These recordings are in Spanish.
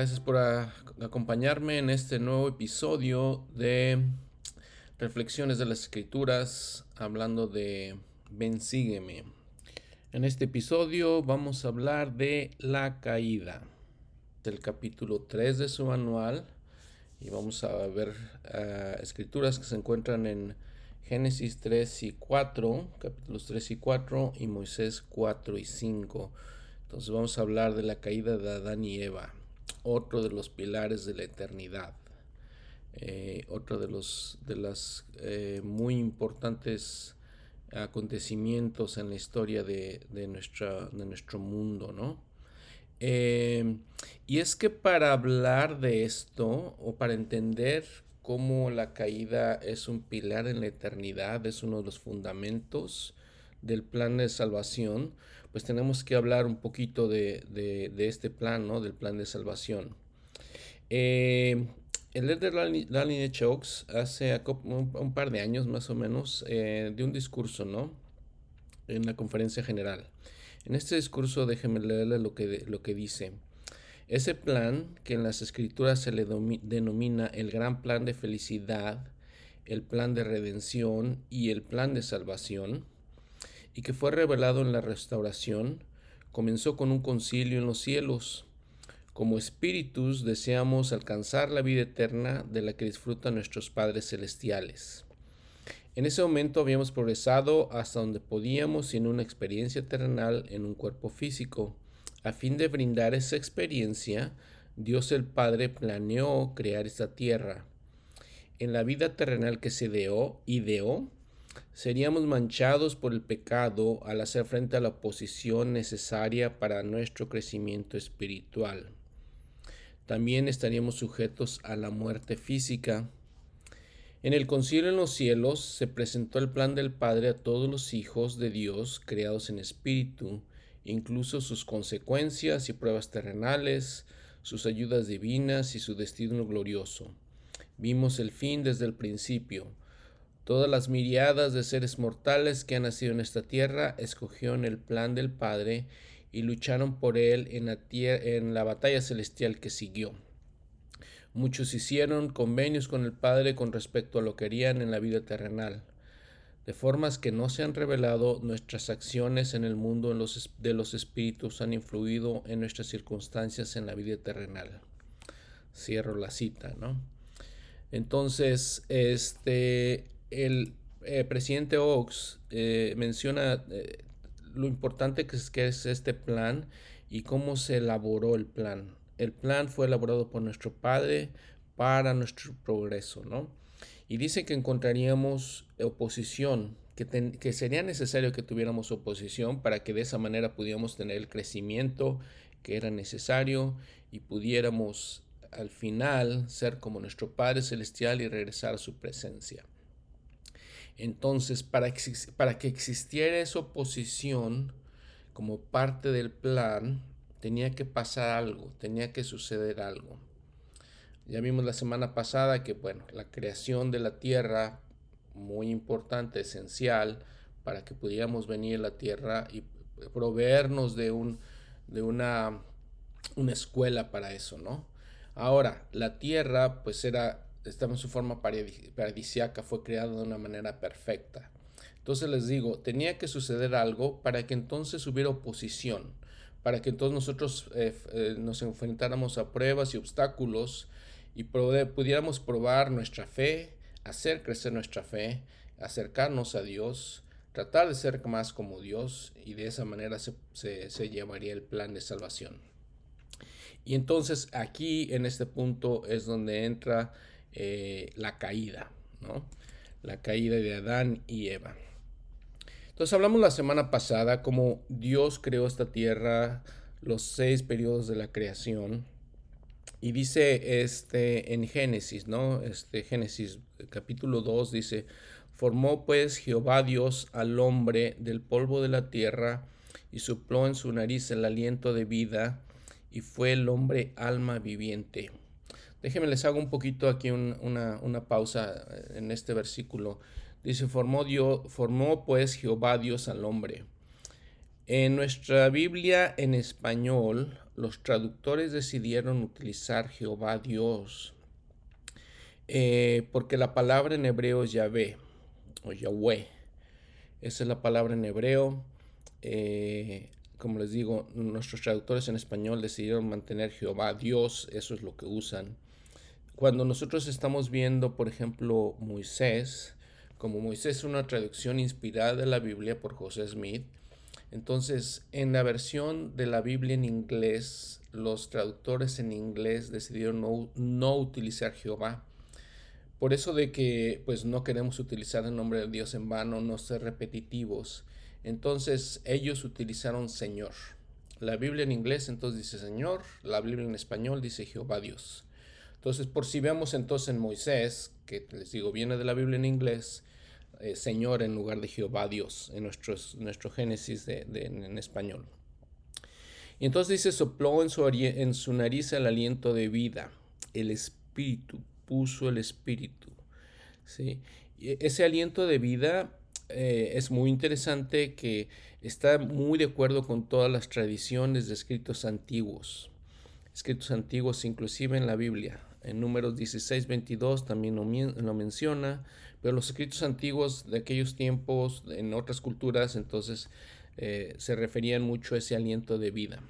Gracias por acompañarme en este nuevo episodio de Reflexiones de las Escrituras, hablando de Ven, sígueme. En este episodio vamos a hablar de la caída, del capítulo 3 de su manual, y vamos a ver ah, escrituras que se encuentran en Génesis 3 y 4, capítulos 3 y 4, y Moisés 4 y 5. Entonces vamos a hablar de la caída de Adán y Eva otro de los pilares de la eternidad, eh, otro de los de las eh, muy importantes acontecimientos en la historia de, nuestra, de nuestro mundo, ¿no? Eh, y es que para hablar de esto o para entender cómo la caída es un pilar en la eternidad, es uno de los fundamentos del plan de salvación, pues tenemos que hablar un poquito de, este plan, ¿no? Del plan de salvación. Eh, el líder de Chokes hace un, par de años más o menos eh, de un discurso, ¿no? En la conferencia general. En este discurso déjenme leerle lo que, lo que dice. Ese plan que en las escrituras se le denomina el gran plan de felicidad, el plan de redención y el plan de salvación, y que fue revelado en la restauración, comenzó con un concilio en los cielos. Como espíritus deseamos alcanzar la vida eterna de la que disfrutan nuestros padres celestiales. En ese momento habíamos progresado hasta donde podíamos en una experiencia terrenal en un cuerpo físico. A fin de brindar esa experiencia, Dios el Padre planeó crear esta tierra. En la vida terrenal que se ideó, seríamos manchados por el pecado al hacer frente a la oposición necesaria para nuestro crecimiento espiritual. También estaríamos sujetos a la muerte física. En el concilio en los cielos se presentó el plan del Padre a todos los hijos de Dios creados en espíritu, incluso sus consecuencias y pruebas terrenales, sus ayudas divinas y su destino glorioso. Vimos el fin desde el principio Todas las miriadas de seres mortales que han nacido en esta tierra escogieron el plan del Padre y lucharon por él en la, batalla celestial que siguió. Muchos hicieron convenios con el Padre con respecto a lo que harían en la vida terrenal, de formas que no se han revelado nuestras acciones en el mundo de los espíritus han influido en nuestras circunstancias en la vida terrenal. Cierro la cita, ¿no? Entonces, este, el eh, presidente Oaks eh, menciona eh, lo importante que es, este plan y cómo se elaboró el plan. El plan fue elaborado por nuestro Padre para nuestro progreso, ¿no? Y dice que encontraríamos oposición, que, que sería necesario que tuviéramos oposición para que de esa manera pudiéramos tener el crecimiento que era necesario y pudiéramos al final ser como nuestro Padre Celestial y regresar a su presencia. Entonces, para, que existiera esa oposición como parte del plan, tenía que pasar algo, tenía que suceder algo. Ya vimos la semana pasada que, bueno, la creación de la tierra, muy importante, esencial, para que pudiéramos venir a la tierra y proveernos de, un, de una, una escuela para eso, ¿no? Ahora, la tierra, pues era estaba en su forma paradisiaca, fue creada de una manera perfecta. Entonces les digo, tenía que suceder algo para que entonces hubiera oposición, para que entonces nosotros eh, eh, nos enfrentáramos a pruebas y obstáculos y pudiéramos probar nuestra fe, hacer crecer nuestra fe, acercarnos a Dios, tratar de ser más como Dios y de esa manera se llevaría el plan de salvación. Y entonces aquí en este punto es donde entra eh, la caída, ¿no? La caída de Adán y Eva. Entonces hablamos la semana pasada cómo Dios creó esta tierra, los seis periodos de la creación. Y dice este en Génesis, ¿no? Este Génesis capítulo 2 dice, formó pues Jehová Dios al hombre del polvo de la tierra y sopló en su nariz el aliento de vida y fue el hombre alma viviente. Déjenme les hago un poquito aquí una, pausa eh, en este versículo. Dice, formó, Dios, formó pues Jehová Dios al hombre. En nuestra Biblia en español, los traductores decidieron utilizar Jehová Dios, eh, porque la palabra en hebreo es Yahvé o Yahweh. Esa es la palabra en hebreo. Eh, como les digo, nuestros traductores en español decidieron mantener Jehová Dios, eso es lo que usan. Cuando nosotros estamos viendo, por ejemplo, Moisés, como Moisés es una traducción inspirada de la Biblia por José Smith, entonces en la versión de la Biblia en inglés, los traductores en inglés decidieron no, no utilizar Jehová. Por eso de que pues no queremos utilizar el nombre de Dios en vano, no ser repetitivos. Entonces ellos utilizaron Señor. La Biblia en inglés entonces dice Señor, la Biblia en español dice Jehová Dios. Entonces, por si vemos entonces en Moisés, que les digo, viene de la Biblia en inglés, eh, Señor en lugar de Jehová Dios, en nuestros, nuestro Génesis de, en español. Y entonces dice, sopló en su, en su nariz el aliento de vida, el espíritu, puso el espíritu. ¿sí? ese aliento de vida eh, es muy interesante que está muy de acuerdo con todas las tradiciones de escritos antiguos, escritos antiguos inclusive en la Biblia. En números 16, 22 también lo, menciona, pero los escritos antiguos de aquellos tiempos, en otras culturas, entonces eh, se referían mucho a ese aliento de vida.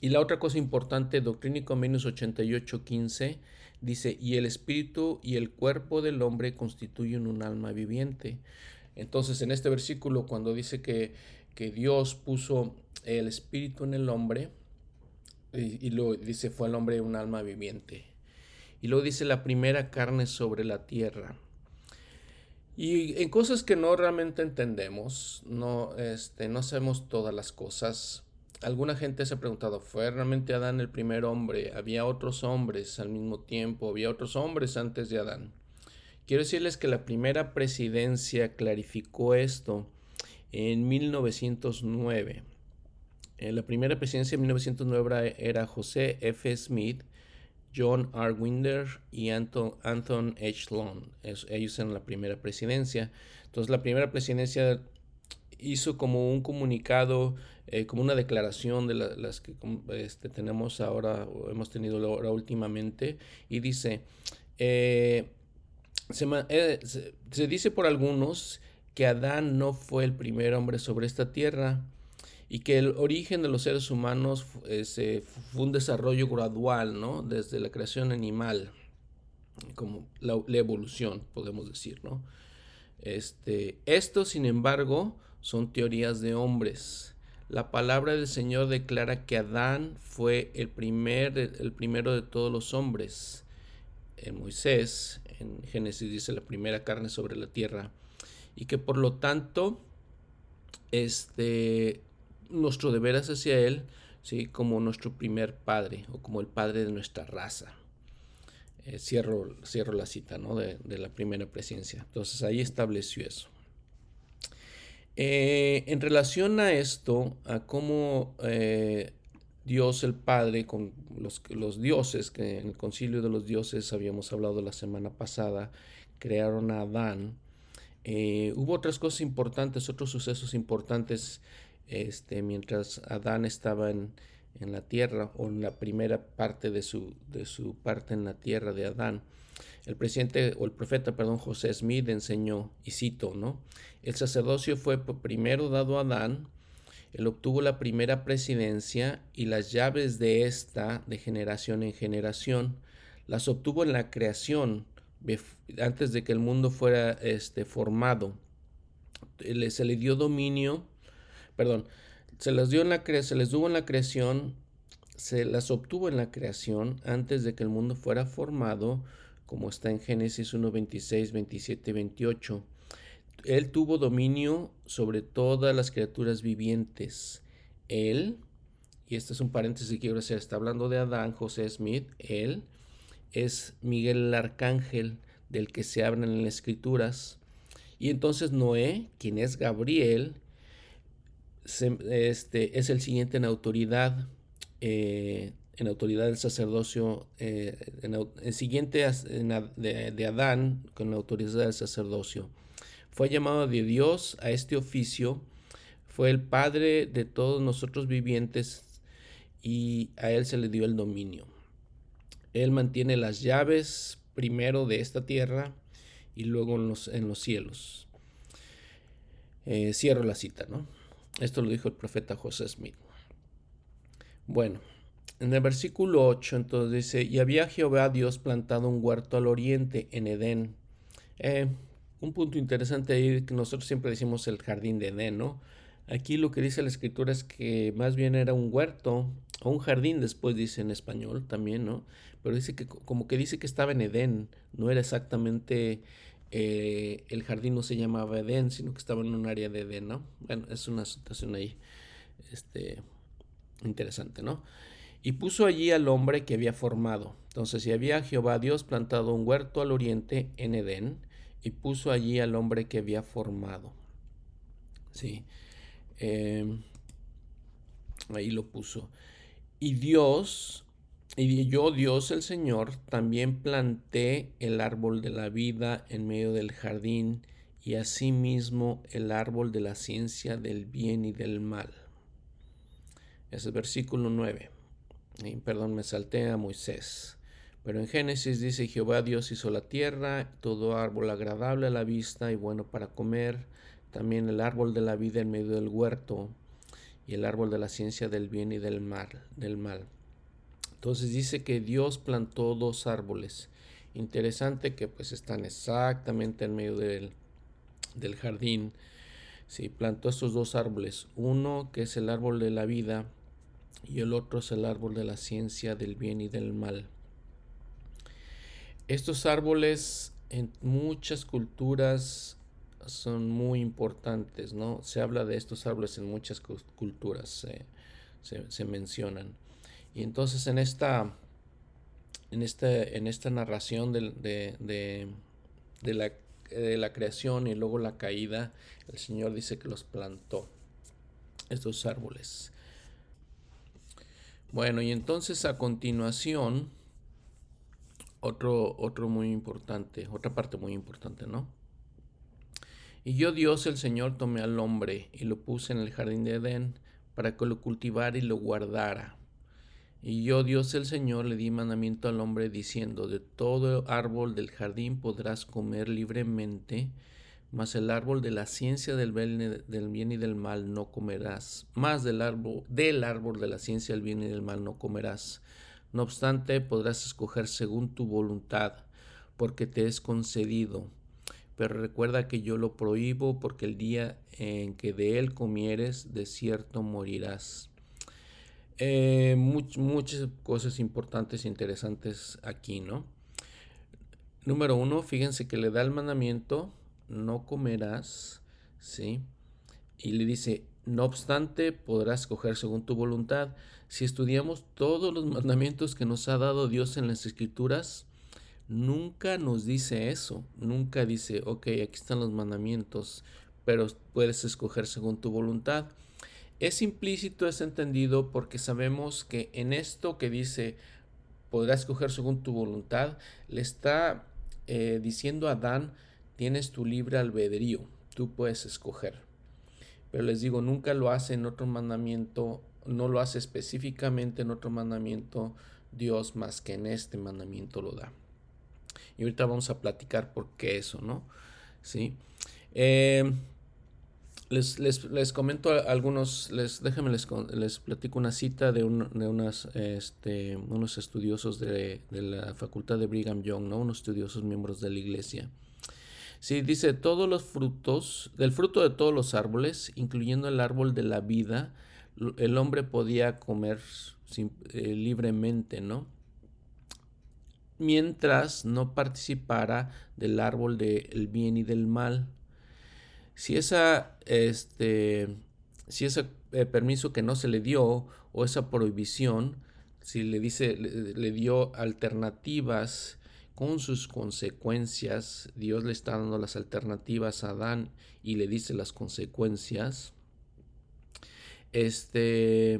Y la otra cosa importante, Doctrina y Convenios 88, 15, dice, y el espíritu y el cuerpo del hombre constituyen un alma viviente. Entonces, en este versículo, cuando dice que, que Dios puso el espíritu en el hombre, y, y, lo dice, fue el hombre un alma viviente. Y luego dice la primera carne sobre la tierra. Y en cosas que no realmente entendemos, no, este, no sabemos todas las cosas. Alguna gente se ha preguntado, ¿fue realmente Adán el primer hombre? ¿Había otros hombres al mismo tiempo? ¿Había otros hombres antes de Adán? Quiero decirles que la primera presidencia clarificó esto en 1909. En la primera presidencia de 1909 era José F. Smith, John R. Winder y Anton, Anton H. Long. ellos eran la primera presidencia. Entonces la primera presidencia hizo como un comunicado, eh, como una declaración de las que este, tenemos ahora, o hemos tenido ahora últimamente, y dice, eh, eh, se, dice por algunos que Adán no fue el primer hombre sobre esta tierra y que el origen de los seres humanos eh, fue un desarrollo gradual, ¿no? Desde la creación animal, como la, evolución, podemos decir, ¿no? Este, esto, sin embargo, son teorías de hombres. La palabra del Señor declara que Adán fue el, primer, el primero de todos los hombres. En Moisés, en Génesis dice la primera carne sobre la tierra, y que por lo tanto, este, nuestro deber hacia Él, ¿sí? como nuestro primer padre o como el padre de nuestra raza. Eh, cierro, cierro la cita ¿no? de, la primera presencia. Entonces ahí estableció eso. Eh, en relación a esto, a cómo eh, Dios el Padre, con los, los, dioses, que en el concilio de los dioses habíamos hablado la semana pasada, crearon a Adán. Hubo otras cosas importantes, otros sucesos importantes, este, mientras Adán estaba en, en, la tierra, o en la primera parte de su, de su parte en la tierra de Adán. El presidente, o el profeta, perdón, José Smith enseñó, y cito, ¿no? El sacerdocio fue primero dado a Adán, él obtuvo la primera presidencia y las llaves de esta de generación en generación. Las obtuvo en la creación, antes de que el mundo fuera este, formado. Se le dio dominio, perdón, se las dio en la se les dio en la creación, se las obtuvo en la creación antes de que el mundo fuera formado, como está en Génesis 1, 26, 27, 28 él tuvo dominio sobre todas las criaturas vivientes. Él, y este es un paréntesis que quiero hacer, está hablando de Adán, José Smith, él es Miguel el Arcángel del que se habla en las escrituras. Y entonces Noé, quien es Gabriel, este, es el siguiente en autoridad, eh, en autoridad del sacerdocio, eh, el siguiente de, de Adán con la autoridad del sacerdocio. Fue llamado de Dios a este oficio, Fue el Padre de todos nosotros vivientes y a Él se le dio el dominio. Él mantiene las llaves primero de esta tierra y luego en los, en los cielos. Eh, cierro la cita, ¿no? Esto lo dijo el profeta José Smith. Bueno, en el versículo 8 entonces dice, y había Jehová Dios plantado un huerto al oriente en Edén. Eh, un punto interesante ahí que nosotros siempre decimos el jardín de Edén, ¿no? Aquí lo que dice la escritura es que más bien era un huerto o un jardín, después dice en español también, ¿no? Pero dice que como que dice que estaba en Edén, no era exactamente eh, el jardín no se llamaba Edén, sino que estaba en un área de Edén, ¿no? Bueno, es una situación ahí este, interesante, ¿no? Y puso allí al hombre que había formado. Entonces, si había Jehová Dios plantado un huerto al oriente en Edén, y puso allí al hombre que había formado. Sí. Em, ahí lo puso. Y Dios y yo, Dios el Señor, también planté el árbol de la vida en medio del jardín y asimismo el árbol de la ciencia del bien y del mal. Es versículo 9. perdón, me salté a Moisés. Pero en Génesis dice, Jehová Dios hizo la tierra, todo árbol agradable a la vista y bueno para comer, también el árbol de la vida en medio del huerto y el árbol de la ciencia del bien y del mal. Del mal. Entonces dice que Dios plantó dos árboles. Interesante que pues están exactamente en medio del, del jardín. Sí, plantó estos dos árboles. Uno que es el árbol de la vida y el otro es el árbol de la ciencia del bien y del mal. Estos árboles en muchas culturas son muy importantes, ¿no? Se habla de estos árboles en muchas culturas, se, se mencionan. Y entonces en esta, en este, en esta narración de, de, la, de la creación y luego la caída, el Señor dice que los plantó, estos árboles. Bueno, y entonces a continuación, otro, otro muy importante, otra parte muy importante, ¿no? Y yo Dios el Señor tomé al hombre y lo puse en el jardín de Edén para que lo cultivara y lo guardara. Y yo, Dios el Señor, le di mandamiento al hombre diciendo, de todo árbol del jardín podrás comer libremente, mas el árbol de la ciencia del bien, y del mal no comerás, más del árbol, del árbol de la ciencia del bien y del mal no comerás. No obstante, podrás escoger según tu voluntad, porque te es concedido. Pero recuerda que yo lo prohíbo, porque el día en que de él comieres, de cierto morirás. Eh, muchas cosas importantes e interesantes aquí, ¿no? Número uno, fíjense que le da el mandamiento, no comerás, ¿sí? Y le dice, no obstante, podrás coger según tu voluntad. Si estudiamos todos los mandamientos que nos ha dado Dios en las escrituras, nunca nos dice eso. Nunca dice, ok, aquí están los mandamientos, pero puedes escoger según tu voluntad. Es implícito, es entendido porque sabemos que en esto que dice podrás escoger según tu voluntad, le está eh, diciendo a Adán, tienes tu libre albedrío, tú puedes escoger. Pero les digo, nunca lo hace en otro mandamiento, no lo hace específicamente en otro mandamiento Dios más que en este mandamiento lo da. Y ahorita vamos a platicar por qué eso, ¿no? Sí. Eh, les, les, les, comento algunos, les, déjenme les, les platico una cita de, un, de este, unos estudiosos de, de, la facultad de Brigham Young, ¿no? unos estudiosos miembros de la iglesia. Sí, dice, todos los frutos, del fruto de todos los árboles, incluyendo el árbol de la vida, el hombre podía comer eh, libremente, ¿no? Mientras no participara del árbol del bien y del mal si esa, este, si ese eh, permiso que no se le dio o esa prohibición, si le dice, le, dio alternativas con sus consecuencias, Dios le está dando las alternativas a Adán y le dice las consecuencias. Este,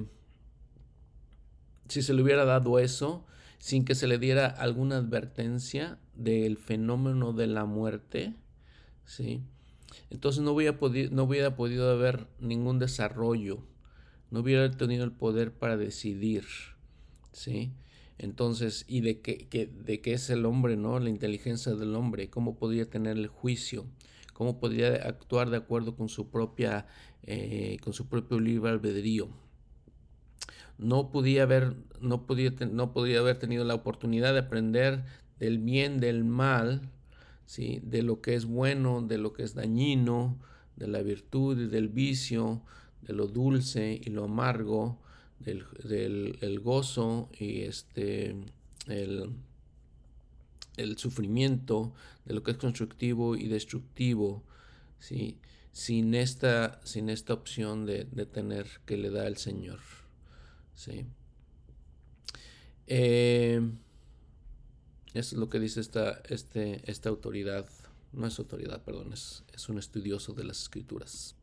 si se le hubiera dado eso, sin que se le diera alguna advertencia del fenómeno de la muerte, ¿sí? Entonces no hubiera, podido, no hubiera podido haber ningún desarrollo, no hubiera tenido el poder para decidir, ¿sí? Entonces, ¿y de qué, de qué es el hombre, no? La inteligencia del hombre, cómo podría tener el juicio, cómo podría actuar de acuerdo con su propia, eh, con su propio libre albedrío. No podía haber, no podía, no podía haber tenido la oportunidad de aprender del bien, del mal, ¿sí? de lo que es bueno, de lo que es dañino, de la virtud y del vicio, de lo dulce y lo amargo, del, el gozo y este, el, el, sufrimiento, de lo que es constructivo y destructivo, ¿sí? sin, esta, sin esta opción de, de tener que le da el Señor. ¿sí? Eh, eso es lo que dice esta, este, esta autoridad. No es autoridad, perdón, es, es un estudioso de las escrituras.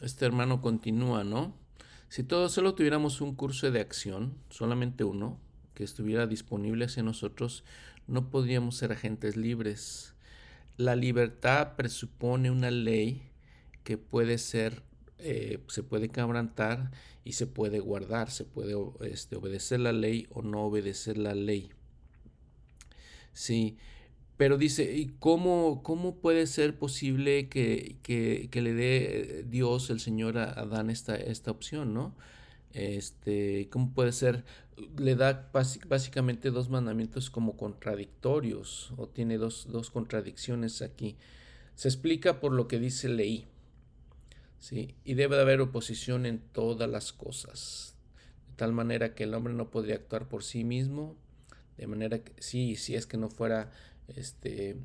Este hermano continúa, ¿no? Si todos solo tuviéramos un curso de acción, solamente uno, que estuviera disponible hacia nosotros, no podríamos ser agentes libres. La libertad presupone una ley que puede ser, eh, se puede quebrantar y se puede guardar, se puede este, obedecer la ley o no obedecer la ley. Sí, pero dice, ¿y cómo, cómo puede ser posible que, le dé Dios, el Señor, a Adán esta, esta opción, ¿no? Este, ¿Cómo puede ser? Le da básicamente dos mandamientos como contradictorios, o tiene dos, dos contradicciones aquí. Se explica por lo que dice leí, ¿sí? Y debe de haber oposición en todas las cosas, de tal manera que el hombre no podría actuar por sí mismo, de manera que sí, si es que no fuera este,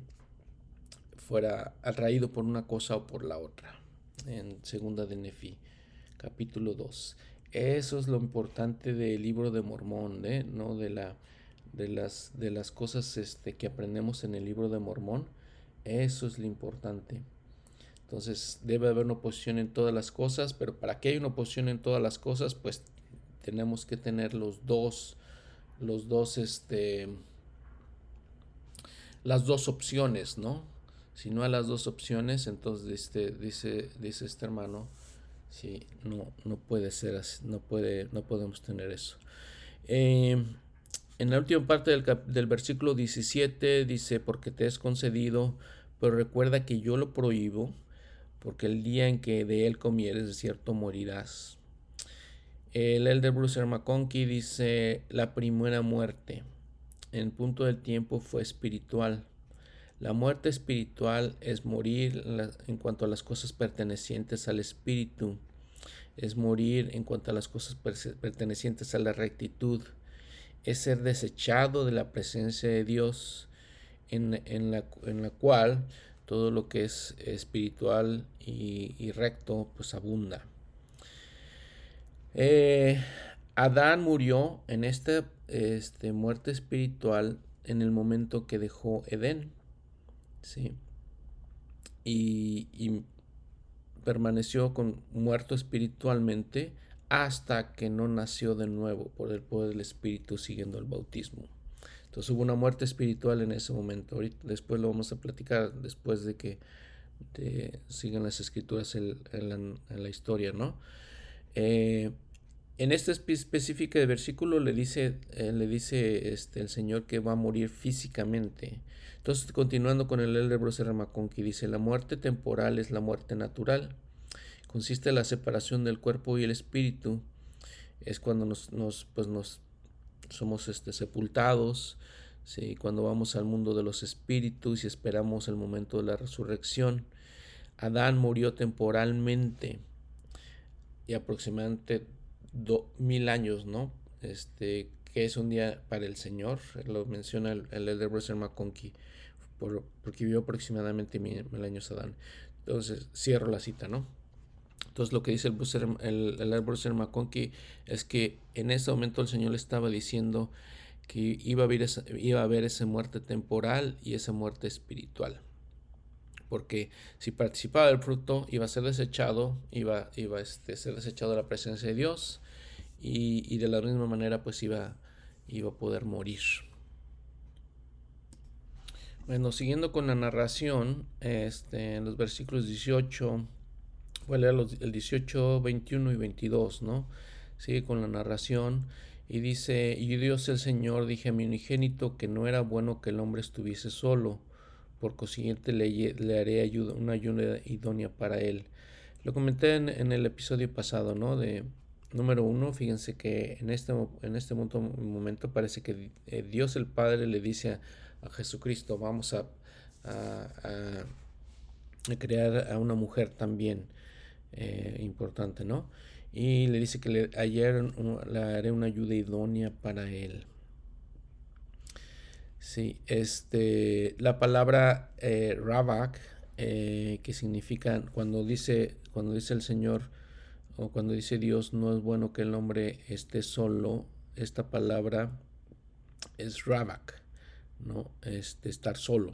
fuera atraído por una cosa o por la otra. En segunda de Nefi, capítulo 2. Eso es lo importante del libro de Mormón, ¿eh? ¿no? De, la, de, las, de las cosas este, que aprendemos en el libro de Mormón. Eso es lo importante. Entonces debe haber una oposición en todas las cosas, pero para que haya una oposición en todas las cosas, pues tenemos que tener los dos, los dos, este, las dos opciones, ¿no? Si no hay las dos opciones, entonces este, dice, dice este hermano, sí, no, no puede ser así, no, puede, no podemos tener eso. Eh, en la última parte del, del, versículo 17 dice, porque te es concedido, pero recuerda que yo lo prohíbo, porque el día en que de él comieres, de cierto morirás. El elder Bruce McConkie dice, la primera muerte en punto del tiempo fue espiritual. La muerte espiritual es morir en cuanto a las cosas pertenecientes al espíritu, es morir en cuanto a las cosas pertenecientes a la rectitud, es ser desechado de la presencia de Dios, en, la, cual todo lo que es espiritual y, recto pues abunda. Eh, Adán murió en esta este, muerte espiritual en el momento que dejó Edén. ¿sí? Y, permaneció con, muerto espiritualmente hasta que no nació de nuevo por el poder del Espíritu siguiendo el bautismo. Entonces hubo una muerte espiritual en ese momento. Ahorita, después lo vamos a platicar después de que sigan las escrituras en, la, historia, ¿no? Eh, en este específico versículo le dice, eh, le dice este, el Señor que va a morir físicamente. Entonces, continuando con el Elder Bruce que dice, la muerte temporal es la muerte natural. Consiste en la separación del cuerpo y el espíritu. Es cuando nos, nos, pues nos somos este, sepultados, ¿sí? cuando vamos al mundo de los espíritus y esperamos el momento de la resurrección. Adán murió temporalmente y aproximadamente mil años, ¿no? Este, que es un día para el Señor, lo menciona el, el Elder Bruce McConkie, por, porque vivió aproximadamente mil, años Adán. Entonces, cierro la cita, ¿no? Entonces, lo que dice el, Bruce, el, el Bruce McConkie es que en ese momento el Señor le estaba diciendo que iba a haber esa, iba a haber esa muerte temporal y esa muerte espiritual porque si participaba del fruto iba a ser desechado, iba, iba a este, ser desechado de la presencia de Dios y, de la misma manera pues iba, iba a poder morir. Bueno, siguiendo con la narración, este, en los versículos 18, voy a leer el 18, 21 y 22, ¿no? Sigue con la narración y dice, y Dios el Señor dije a mi unigénito que no era bueno que el hombre estuviese solo, por consiguiente le, le haré ayuda, una ayuda idónea para él. Lo comenté en, el episodio pasado, ¿no? De número uno, fíjense que en este, en este momento parece que eh, Dios el Padre le dice a, Jesucristo, vamos a, a, crear a una mujer también eh, importante, ¿no? y le dice que le, ayer le haré una ayuda idónea para él. Sí, este, la palabra eh, Rabak, eh, que significa cuando dice, cuando dice el Señor o cuando dice Dios, no es bueno que el hombre esté solo, esta palabra es Rabak, ¿no? Este, estar solo,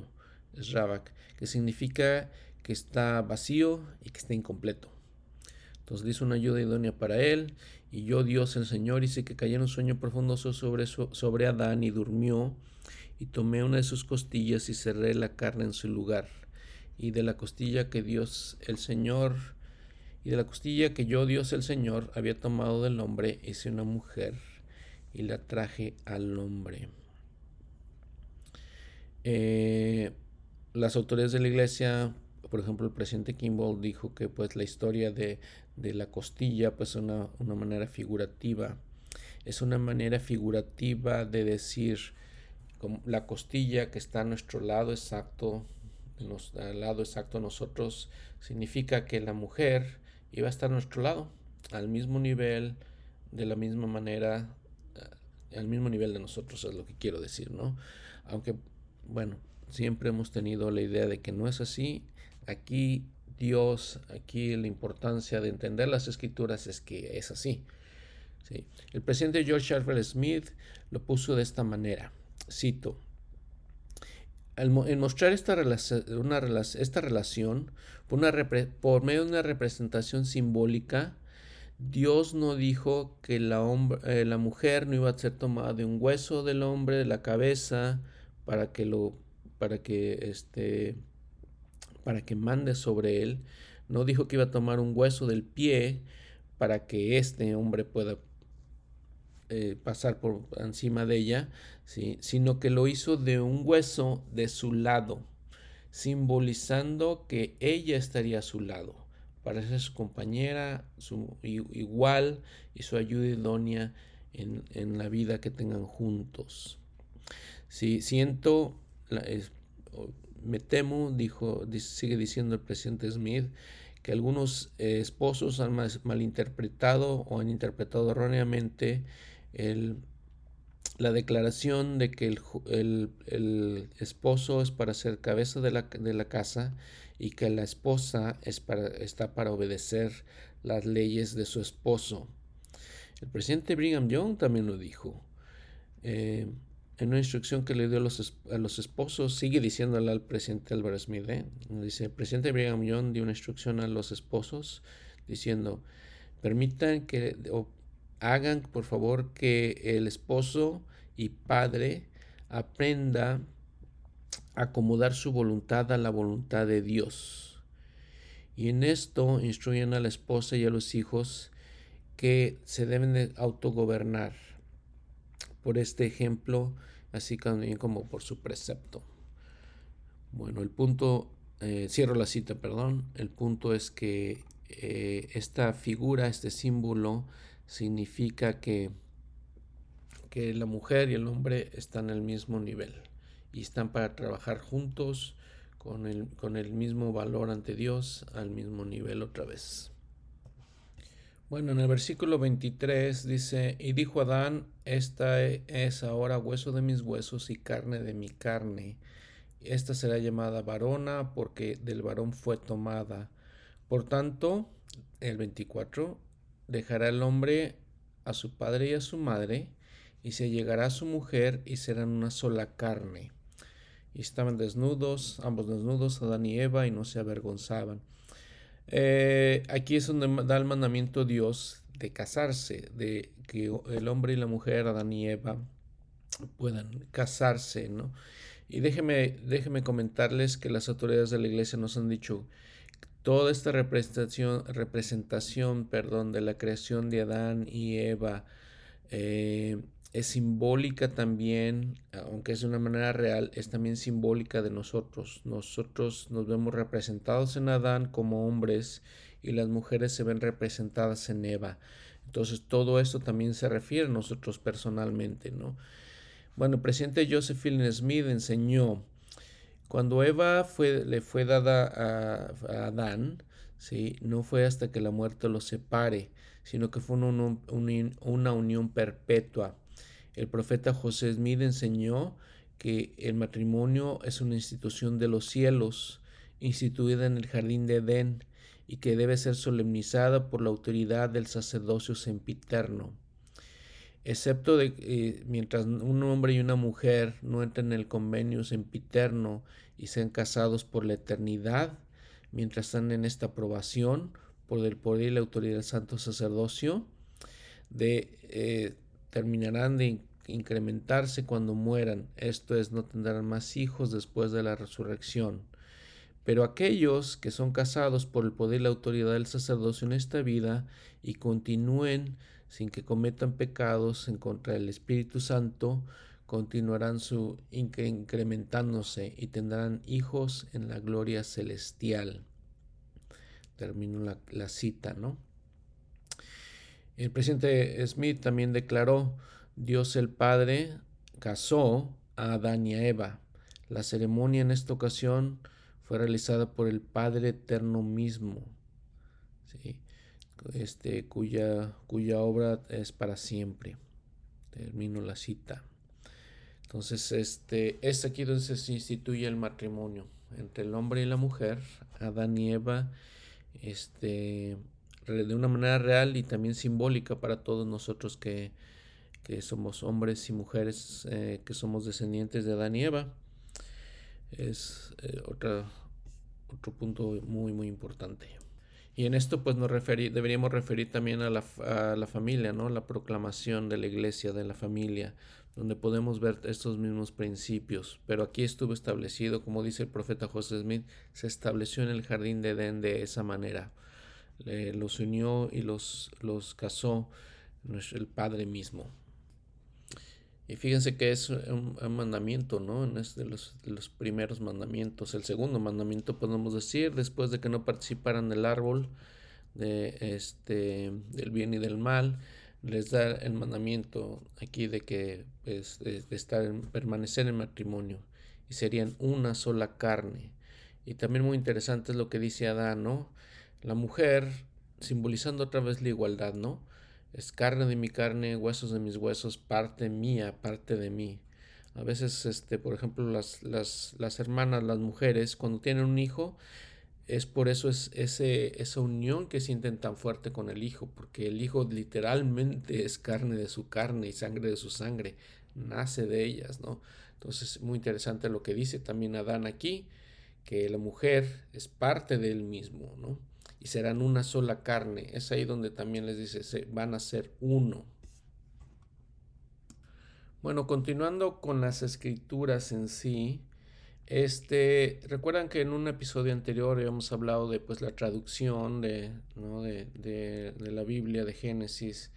es Rabak, que significa que está vacío y que está incompleto. Entonces dice una ayuda idónea para él. Y yo, Dios el Señor, hice que cayera un sueño profundo sobre, sobre Adán y durmió. Y tomé una de sus costillas y cerré la carne en su lugar. Y de la costilla que Dios el Señor, y de la costilla que yo, Dios el Señor, había tomado del hombre, hice una mujer y la traje al hombre. Eh, las autoridades de la iglesia por ejemplo, el presidente Kimball dijo que pues la historia de, la costilla pues una, una manera figurativa. Es una manera figurativa de decir la costilla que está a nuestro lado exacto, al lado exacto de nosotros, significa que la mujer iba a estar a nuestro lado, al mismo nivel, de la misma manera, eh, al mismo nivel de nosotros, es lo que quiero decir, ¿no? Aunque, bueno, siempre hemos tenido la idea de que no es así Aquí Dios, aquí la importancia de entender las escrituras es que es así. El presidente George Herbert Smith lo puso de esta manera, cito, en mostrar esta, una, esta relación por, por, medio de una representación simbólica, Dios no dijo que la, eh, la, mujer no iba a ser tomada de un hueso del hombre, de la cabeza, para que lo, para que este, para que mande sobre él. No dijo que iba a tomar un hueso del pie para que este hombre pueda eh, pasar por encima de ella, sino que lo hizo de un hueso de su lado, simbolizando que ella estaría a su lado, para ser su compañera, su igual y su ayuda idónea en, la vida que tengan juntos. Si siento, me temo, dijo, sigue diciendo el presidente Smith, que algunos eh, esposos han malinterpretado o han interpretado erróneamente la declaración de que el, esposo es para ser cabeza de la, de la, casa y que la esposa es para, está para obedecer las leyes de su esposo. El presidente Brigham Young también lo dijo. Eh, en una instrucción que le dio a los, a los esposos, sigue diciéndole al presidente Álvaro Smith, ¿eh? dice, el presidente Brigham Young dio una instrucción a los esposos diciendo, permitan que, hagan por favor que el esposo y padre aprenda a acomodar su voluntad a la voluntad de Dios. Y en esto instruyen a la esposa y a los hijos que se deben de autogobernar por este ejemplo, así también como por su precepto. Bueno, el punto, eh, cierro la cita, perdón, el punto es que eh, esta figura, este símbolo, significa que, que la mujer y el hombre están al mismo nivel y están para trabajar juntos con el, con el mismo valor ante Dios, al mismo nivel otra vez. Bueno, en el versículo 23 dice, y dijo Adán, esta es ahora hueso de mis huesos y carne de mi carne. Esta será llamada varona porque del varón fue tomada. Por tanto, el 24, dejará el hombre a su padre y a su madre, y se llegará a su mujer y serán una sola carne. Y estaban desnudos, ambos desnudos, Adán y Eva, y no se avergonzaban. Eh, aquí es donde da el mandamiento Dios de casarse, de que el hombre y la mujer, Adán y Eva, puedan casarse, ¿no? Y déjeme, déjeme comentarles que las autoridades de la iglesia nos han dicho toda esta representación, representación perdón, de la creación de Adán y Eva eh, es simbólica también, aunque es de una manera real, es también simbólica de nosotros. Nosotros nos vemos representados en Adán como hombres y las mujeres se ven representadas en Eva. Entonces todo esto también se refiere a nosotros personalmente, ¿no? Bueno, el presidente Josephine Smith enseñó, cuando Eva fue, le fue dada a, Adán, ¿sí? no fue hasta que la muerte los separe, sino que fue una, una unión perpetua. El profeta José Smith enseñó que el matrimonio es una institución de los cielos, instituida en el jardín de Edén, y que debe ser solemnizada por la autoridad del sacerdocio sempiterno excepto de eh, mientras un hombre y una mujer no entren en el convenio sempiterno y sean casados por la eternidad, mientras están en esta aprobación por el poder y la autoridad del santo sacerdocio, de, eh, terminarán de incrementarse cuando mueran, esto es, no tendrán más hijos después de la resurrección. Pero aquellos que son casados por el poder y la autoridad del sacerdocio en esta vida y continúen sin que cometan pecados en contra del Espíritu Santo, continuarán su incrementándose y tendrán hijos en la gloria celestial. Termino la, la cita, ¿no? El presidente Smith también declaró, Dios el Padre casó a Adán y a Eva. La ceremonia en esta ocasión fue realizada por el Padre Eterno mismo. ¿sí? Este, cuya, cuya obra es para siempre. Termino la cita. Entonces, este, es aquí donde se instituye el matrimonio entre el hombre y la mujer, Adán y Eva, este, de una manera real y también simbólica para todos nosotros que, que somos hombres y mujeres, eh, que somos descendientes de Adán y Eva. Es eh, otro punto muy, muy importante. Y en esto pues nos deberíamos referir también a la, a la, familia, ¿no? La proclamación de la iglesia, de la familia, donde podemos ver estos mismos principios. Pero aquí estuvo establecido, como dice el profeta José Smith, se estableció en el jardín de Edén de esa manera. los unió y los, los casó el Padre mismo. Y fíjense que es un, mandamiento, ¿no? Es de los, los, primeros mandamientos. El segundo mandamiento podemos decir, después de que no participaran del árbol de este, del bien y del mal, les da el mandamiento aquí de que pues, de, estar en, permanecer en matrimonio y serían una sola carne. Y también muy interesante es lo que dice Adán, ¿no? La mujer simbolizando otra vez la igualdad, ¿no? Es carne de mi carne, huesos de mis huesos, parte mía, parte de mí. A veces, este, por ejemplo, las, las, las hermanas, las mujeres, cuando tienen un hijo, es por eso es ese, esa unión que sienten tan fuerte con el hijo, porque el hijo literalmente es carne de su carne y sangre de su sangre, nace de ellas, ¿no? Entonces, muy interesante lo que dice también Adán aquí, que la mujer es parte de él mismo, ¿no? Y serán una sola carne. Es ahí donde también les dice, se van a ser uno. Bueno, continuando con las escrituras en sí, este, recuerdan que en un episodio anterior habíamos hablado de pues la traducción de, de, la Biblia de Génesis,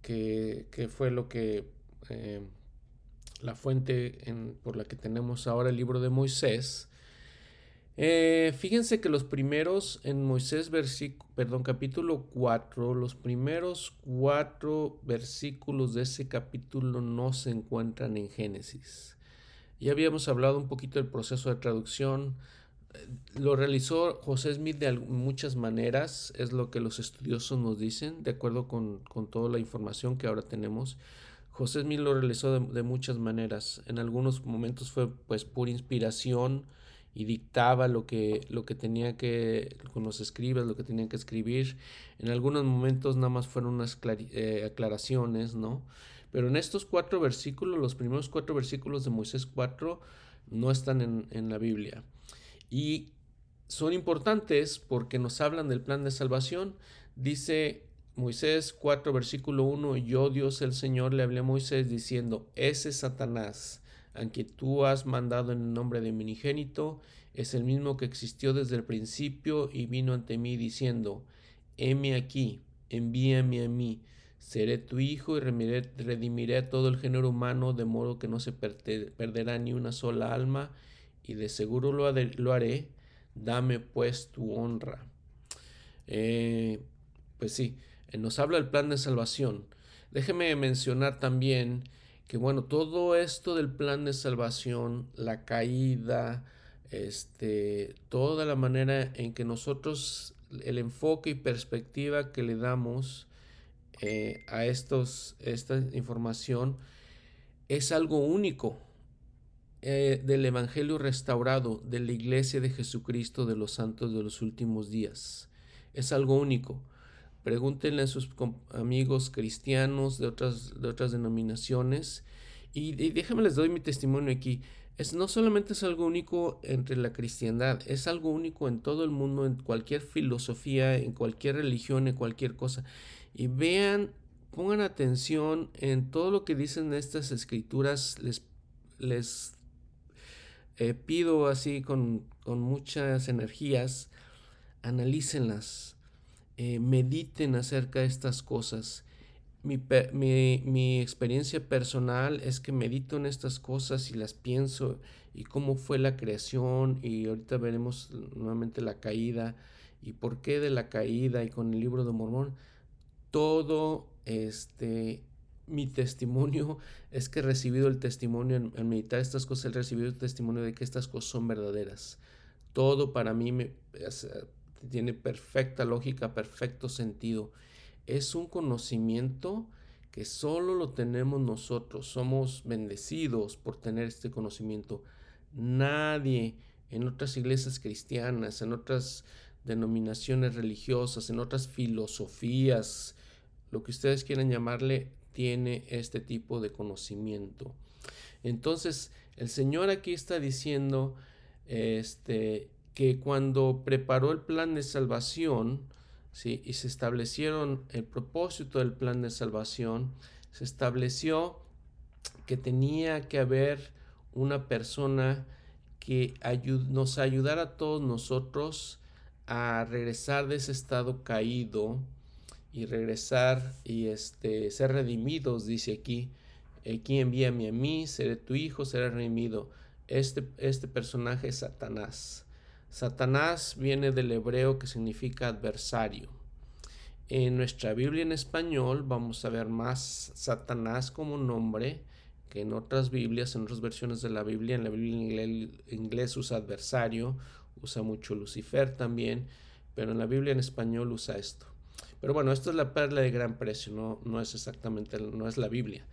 que, fue lo que eh, la fuente por la que tenemos ahora el libro de Moisés, eh, fíjense que los primeros en Moisés, perdón, capítulo 4, los primeros cuatro versículos de ese capítulo no se encuentran en Génesis. Ya habíamos hablado un poquito del proceso de traducción. Eh, lo realizó José Smith de muchas maneras, es lo que los estudiosos nos dicen, de acuerdo con, toda la información que ahora tenemos. José Smith lo realizó de, de muchas maneras. En algunos momentos fue pues pura inspiración, y dictaba lo que, lo que tenía que, con los escribas, lo que tenían que escribir. En algunos momentos nada más fueron unas eh, aclaraciones, ¿no? Pero en estos cuatro versículos, los primeros cuatro versículos de Moisés 4, no están en, en la Biblia. Y son importantes porque nos hablan del plan de salvación. Dice Moisés 4, versículo 1, yo Dios el Señor le hablé a Moisés diciendo, ese Satanás aunque tú has mandado en el nombre de mi unigénito, es el mismo que existió desde el principio y vino ante mí diciendo, heme aquí, envíame a mí, seré tu hijo y redimiré a todo el género humano de modo que no se perderá ni una sola alma y de seguro lo, haré, dame pues tu honra. Eh, pues sí, eh, nos habla el plan de salvación. Déjeme mencionar también que bueno, todo esto del plan de salvación, la caída, este, toda la manera en que nosotros, el enfoque y perspectiva que le damos eh, a estos, esta información, es algo único eh, del Evangelio restaurado de la Iglesia de Jesucristo de los Santos de los últimos días. Es algo único. Pregúntenle a sus amigos cristianos de otras, de otras denominaciones y, déjenme les doy mi testimonio aquí. Es, no solamente es algo único entre la cristiandad, es algo único en todo el mundo, en cualquier filosofía, en cualquier religión, en cualquier cosa. Y vean, pongan atención en todo lo que dicen estas escrituras. Les, les eh, pido así con, con, muchas energías, analícenlas, eh, mediten acerca de estas cosas. Mi, mi, mi, experiencia personal es que medito en estas cosas y las pienso y cómo fue la creación y ahorita veremos nuevamente la caída y por qué de la caída y con el libro de Mormón. Todo este mi testimonio es que he recibido el testimonio, en, meditar estas cosas, he recibido el testimonio de que estas cosas son verdaderas. Todo para mí me, tiene perfecta lógica, perfecto sentido. Es un conocimiento que solo lo tenemos nosotros. Somos bendecidos por tener este conocimiento. Nadie en otras iglesias cristianas, en otras denominaciones religiosas, en otras filosofías, lo que ustedes quieran llamarle, tiene este tipo de conocimiento. Entonces, el Señor aquí está diciendo este, que cuando preparó el plan de salvación, ¿sí? y se establecieron el propósito del plan de salvación, se estableció que tenía que haber una persona que nos ayudara a todos nosotros a regresar de ese estado caído, y regresar y este, ser redimidos, dice aquí. Aquí envíame a mí, seré tu hijo, seré redimido. Este, este personaje es Satanás. Satanás viene del hebreo que significa adversario. En nuestra Biblia en español vamos a ver más Satanás como nombre que en otras Biblias, en otras versiones de la Biblia. En la Biblia en inglés usa adversario, usa mucho Lucifer también, pero en la Biblia en español usa esto. Pero bueno, esto es la perla de gran precio, no, no es exactamente, no es la Biblia.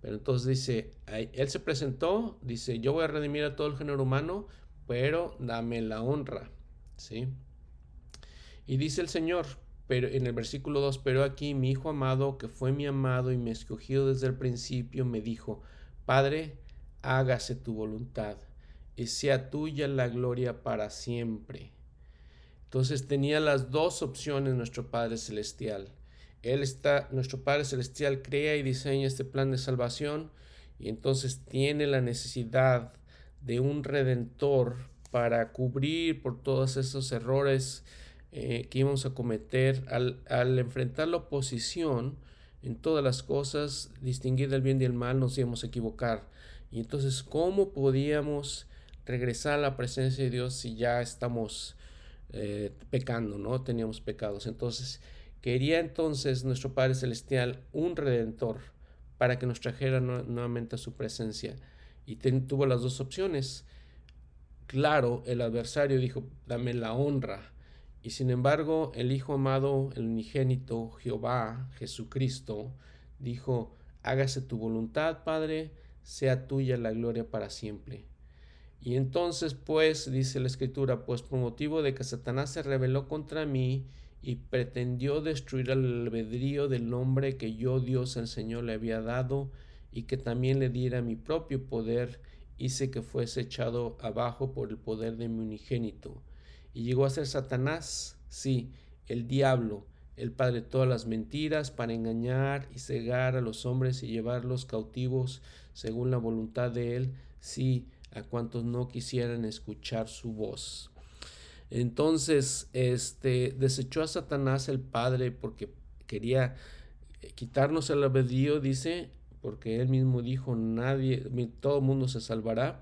Pero entonces dice, él se presentó, dice, yo voy a redimir a todo el género humano, pero dame la honra. ¿Sí? Y dice el Señor, pero en el versículo 2, pero aquí mi Hijo amado, que fue mi amado y me escogió desde el principio, me dijo, Padre, hágase tu voluntad y sea tuya la gloria para siempre. Entonces tenía las dos opciones nuestro Padre Celestial. Él está, nuestro Padre Celestial crea y diseña este plan de salvación y entonces tiene la necesidad de un redentor para cubrir por todos esos errores eh, que íbamos a cometer al, al, enfrentar la oposición en todas las cosas, distinguir el bien y el mal, nos íbamos a equivocar. Y entonces, ¿cómo podíamos regresar a la presencia de Dios si ya estamos eh, pecando, ¿no? Teníamos pecados. Entonces, quería entonces nuestro Padre Celestial un redentor para que nos trajera nuevamente a su presencia. Y tuvo las dos opciones. Claro, el adversario dijo, dame la honra. Y sin embargo, el Hijo amado, el unigénito, Jehová, Jesucristo, dijo, hágase tu voluntad, Padre, sea tuya la gloria para siempre. Y entonces, pues, dice la escritura, pues por motivo de que Satanás se rebeló contra mí y pretendió destruir el albedrío del hombre que yo, Dios el Señor, le había dado y que también le diera mi propio poder, hice que fuese echado abajo por el poder de mi unigénito. Y llegó a ser Satanás, sí, el diablo, el padre de todas las mentiras, para engañar y cegar a los hombres y llevarlos cautivos según la voluntad de él, sí a cuantos no quisieran escuchar su voz. Entonces, este desechó a Satanás el Padre porque quería quitarnos el albedrío, dice, porque él mismo dijo, nadie, todo el mundo se salvará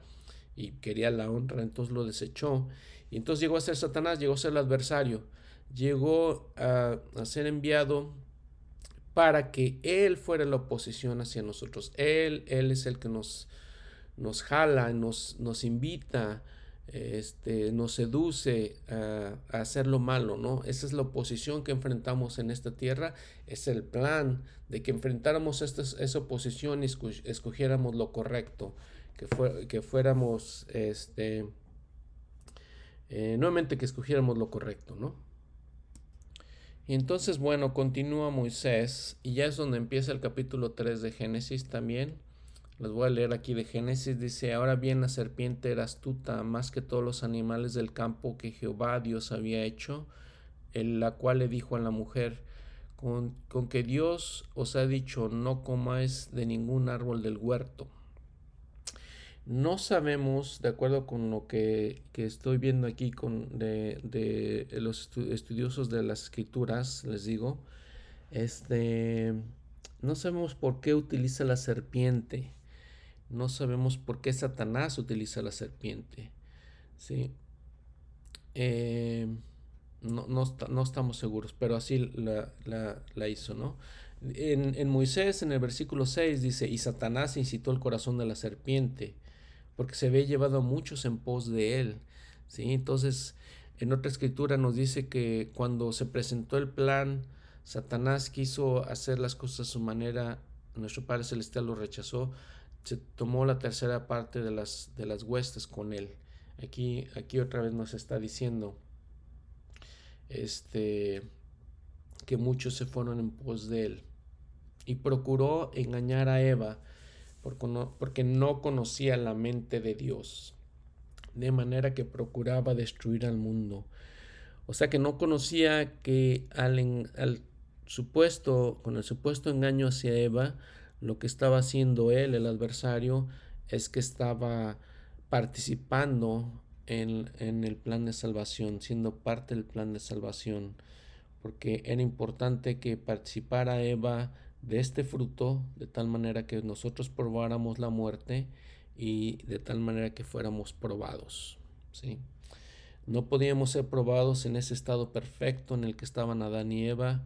y quería la honra, entonces lo desechó. Y entonces llegó a ser Satanás, llegó a ser el adversario, llegó a, ser enviado para que Él fuera la oposición hacia nosotros. Él, Él es el que nos, nos jala, nos, nos invita, este, nos seduce a, hacer lo malo, ¿no? Esa es la oposición que enfrentamos en esta tierra, es el plan de que enfrentáramos esta, esa oposición y escogiéramos lo correcto, que, que fuéramos, este, eh, nuevamente que escogiéramos lo correcto, ¿no? Y entonces, bueno, continúa Moisés y ya es donde empieza el capítulo 3 de Génesis también les voy a leer aquí de Génesis. Dice, ahora bien la serpiente era astuta más que todos los animales del campo que Jehová Dios había hecho, en la cual le dijo a la mujer, con, con que Dios os ha dicho, no comáis de ningún árbol del huerto. No sabemos, de acuerdo con lo que, estoy viendo aquí con de, de los estudiosos de las escrituras, les digo, este, no sabemos por qué utiliza la serpiente no sabemos por qué Satanás utiliza la serpiente. ¿sí? Eh, no, estamos seguros, pero así la, hizo, ¿no? En, en, Moisés, en el versículo 6, dice, y Satanás incitó el corazón de la serpiente, porque se ve llevado a muchos en pos de él. ¿sí? Entonces, en otra escritura nos dice que cuando se presentó el plan, Satanás quiso hacer las cosas a su manera, nuestro Padre Celestial lo rechazó, se tomó la tercera parte de las, de las huestes con él. Aquí, aquí otra vez nos está diciendo este, que muchos se fueron en pos de él. Y procuró engañar a Eva porque no conocía la mente de Dios. De manera que procuraba destruir al mundo. O sea que no conocía que al, al supuesto, con el supuesto engaño hacia Eva, lo que estaba haciendo él, el adversario, es que estaba participando en, el plan de salvación, siendo parte del plan de salvación, porque era importante que participara Eva de este fruto, de tal manera que nosotros probáramos la muerte y de tal manera que fuéramos probados. ¿sí? No podíamos ser probados en ese estado perfecto en el que estaban Adán y Eva,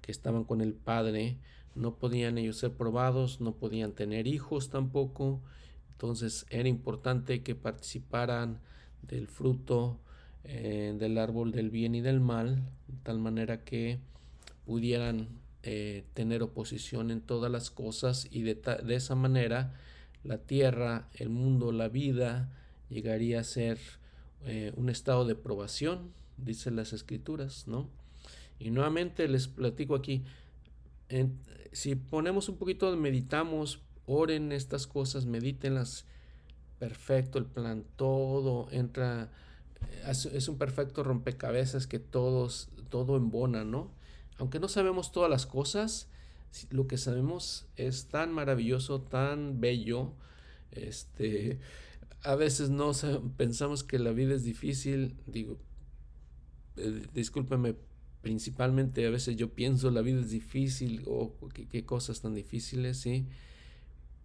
que estaban con el Padre, no podían ellos ser probados, no podían tener hijos tampoco, entonces era importante que participaran del fruto eh, del árbol del bien y del mal, de tal manera que pudieran eh, tener oposición en todas las cosas y de, de, esa manera la tierra, el mundo, la vida llegaría a ser eh, un estado de probación, dicen las escrituras, ¿no? Y nuevamente les platico aquí, si ponemos un poquito, meditamos, oren estas cosas, medítenlas, perfecto el plan, todo entra, es un perfecto rompecabezas que todos, todo embona, ¿no? Aunque no sabemos todas las cosas, lo que sabemos es tan maravilloso, tan bello, este, a veces no pensamos que la vida es difícil, digo, eh, discúlpeme principalmente a veces yo pienso la vida es difícil o qué, cosas tan difíciles, ¿sí?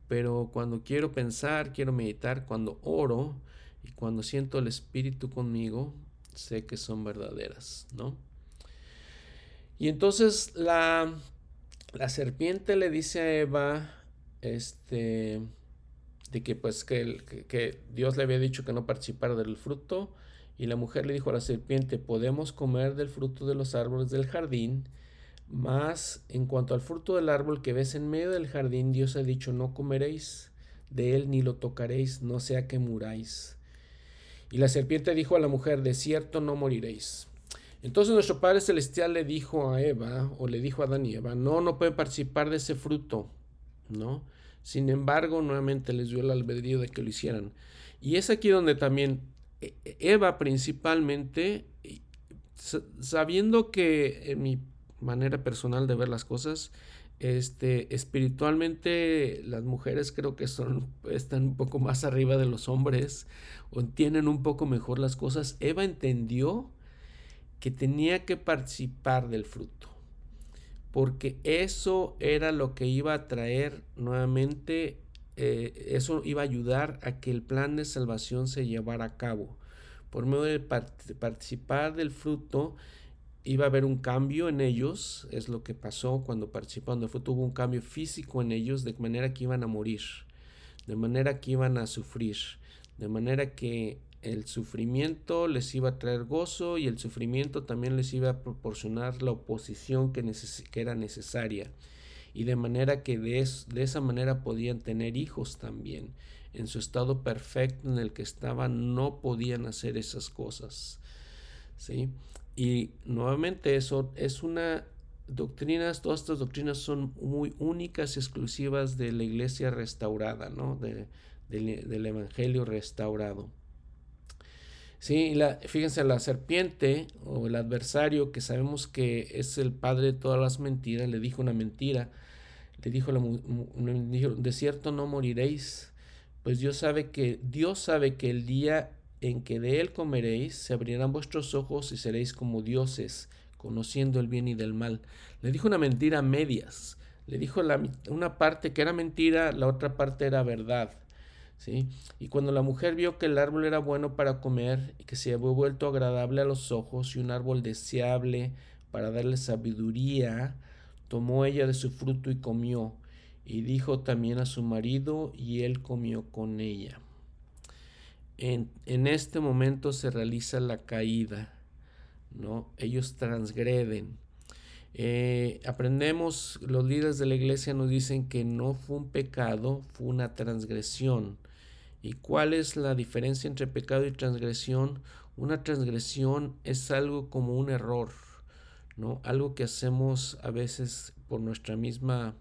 Pero cuando quiero pensar, quiero meditar, cuando oro y cuando siento el Espíritu conmigo, sé que son verdaderas, ¿no? Y entonces la, la serpiente le dice a Eva, este, de que pues que, que Dios le había dicho que no participara del fruto, y la mujer le dijo a la serpiente, podemos comer del fruto de los árboles del jardín, mas en cuanto al fruto del árbol que ves en medio del jardín, Dios ha dicho, no comeréis de él ni lo tocaréis, no sea que muráis. Y la serpiente dijo a la mujer, de cierto no moriréis. Entonces nuestro Padre Celestial le dijo a Eva, o le dijo a Adán y Eva, no, no pueden participar de ese fruto, ¿no? Sin embargo, nuevamente les dio el albedrío de que lo hicieran. Y es aquí donde también Eva principalmente, sabiendo que en mi manera personal de ver las cosas, Este, espiritualmente las mujeres creo que son, están un poco más arriba de los hombres o entienden un poco mejor las cosas. Eva entendió que tenía que participar del fruto, porque eso era lo que iba a traer nuevamente, eh, eso iba a ayudar a que el plan de salvación se llevara a cabo. Por medio de participar del fruto, iba a haber un cambio en ellos, es lo que pasó cuando participaron del fruto, hubo un cambio físico en ellos, de manera que iban a morir, de manera que iban a sufrir, de manera que el sufrimiento les iba a traer gozo y el sufrimiento también les iba a proporcionar la oposición que, que era necesaria. Y de manera que de, de, esa manera podían tener hijos también. En su estado perfecto en el que estaban no podían hacer esas cosas. ¿sí? Y nuevamente eso es una doctrinas, todas estas doctrinas son muy únicas y exclusivas de la iglesia restaurada, ¿no? De, del Evangelio restaurado. Sí, la, fíjense, la serpiente o el adversario que sabemos que es el padre de todas las mentiras, le dijo una mentira, le dijo, la, de cierto no moriréis, pues Dios sabe que, Dios sabe que el día en que de él comeréis, se abrirán vuestros ojos y seréis como dioses, conociendo el bien y del mal. Le dijo una mentira a medias, le dijo la, una parte que era mentira, la otra parte era verdad. ¿sí? Y cuando la mujer vio que el árbol era bueno para comer y que se había vuelto agradable a los ojos y un árbol deseable para darle sabiduría, tomó ella de su fruto y comió, y dijo también a su marido, y él comió con ella. En, en este momento se realiza la caída, ¿no? Ellos transgreden. Eh, aprendemos, los líderes de la iglesia nos dicen que no fue un pecado, fue una transgresión. ¿Y cuál es la diferencia entre pecado y transgresión? Una transgresión es algo como un error, ¿no? Algo que hacemos a veces por nuestra misma,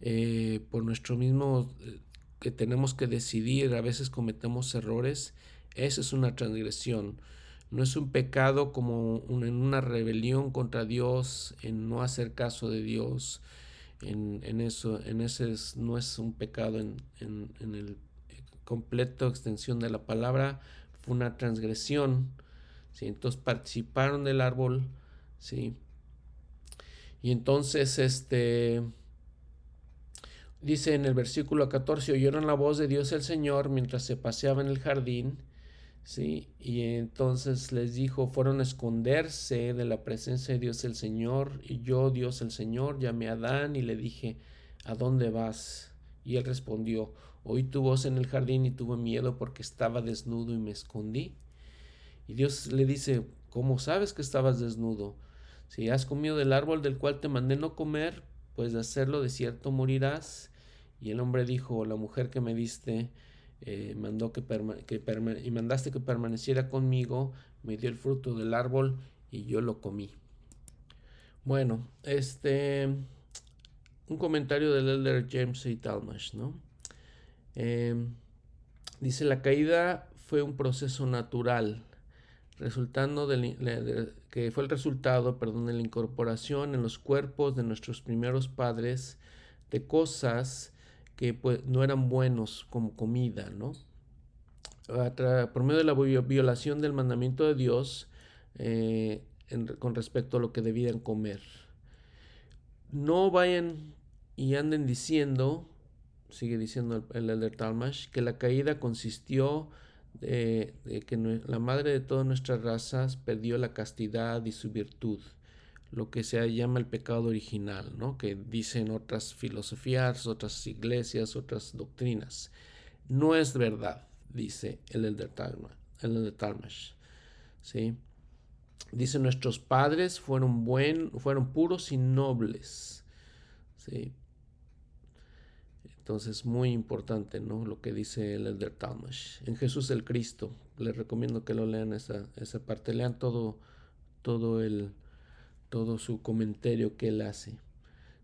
eh, por nuestro mismo, eh, que tenemos que decidir, a veces cometemos errores. Esa es una transgresión no es un pecado como en una rebelión contra Dios, en no hacer caso de Dios, en, eso, en ese no es un pecado en, en, el completo extensión de la palabra, fue una transgresión, ¿sí? entonces participaron del árbol, ¿sí? y entonces este... Dice en el versículo 14, oyeron la voz de Dios el Señor mientras se paseaba en el jardín, ¿sí? Y entonces les dijo, fueron a esconderse de la presencia de Dios el Señor, y yo, Dios el Señor, llamé a Adán y le dije, ¿a dónde vas? Y él respondió, oí tu voz en el jardín y tuve miedo porque estaba desnudo y me escondí. Y Dios le dice, ¿cómo sabes que estabas desnudo? Si has comido del árbol del cual te mandé no comer, pues de hacerlo de cierto morirás. Y el hombre dijo, la mujer que me diste, eh, mandó que, y mandaste que permaneciera conmigo, me dio el fruto del árbol y yo lo comí. Bueno, este, un comentario del elder James A. Talmash, ¿no? Em, dice, la caída fue un proceso natural, resultando de, que fue el resultado, perdón, de la incorporación en los cuerpos de nuestros primeros padres de cosas que pues, no eran buenos como comida, ¿no? por medio de la violación del mandamiento de Dios eh, con respecto a lo que debían comer. No vayan y anden diciendo, sigue diciendo el, Elder Talmash, que la caída consistió de, de que la madre de todas nuestras razas perdió la castidad y su virtud lo que se llama el pecado original, ¿no? que dicen otras filosofías, otras iglesias, otras doctrinas. No es verdad, dice el Elder Talmash. ¿sí? Dice, nuestros padres fueron, buen, fueron puros y nobles. ¿sí? Entonces, muy importante, ¿no? Lo que dice el Elder Talmash. En Jesús el Cristo, les recomiendo que lo lean esa, esa parte, lean todo, todo el, todo su comentario que él hace.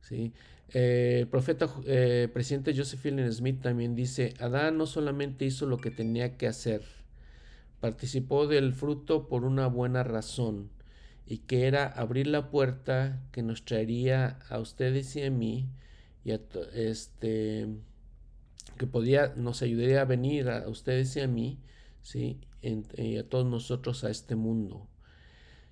¿sí? Eh, el profeta eh, presidente Josephine Smith también dice, Adán no solamente hizo lo que tenía que hacer, participó del fruto por una buena razón y que era abrir la puerta que nos traería a ustedes y a mí y a este que podía nos ayudaría a venir a ustedes y a mí, sí, y a todos nosotros a este mundo.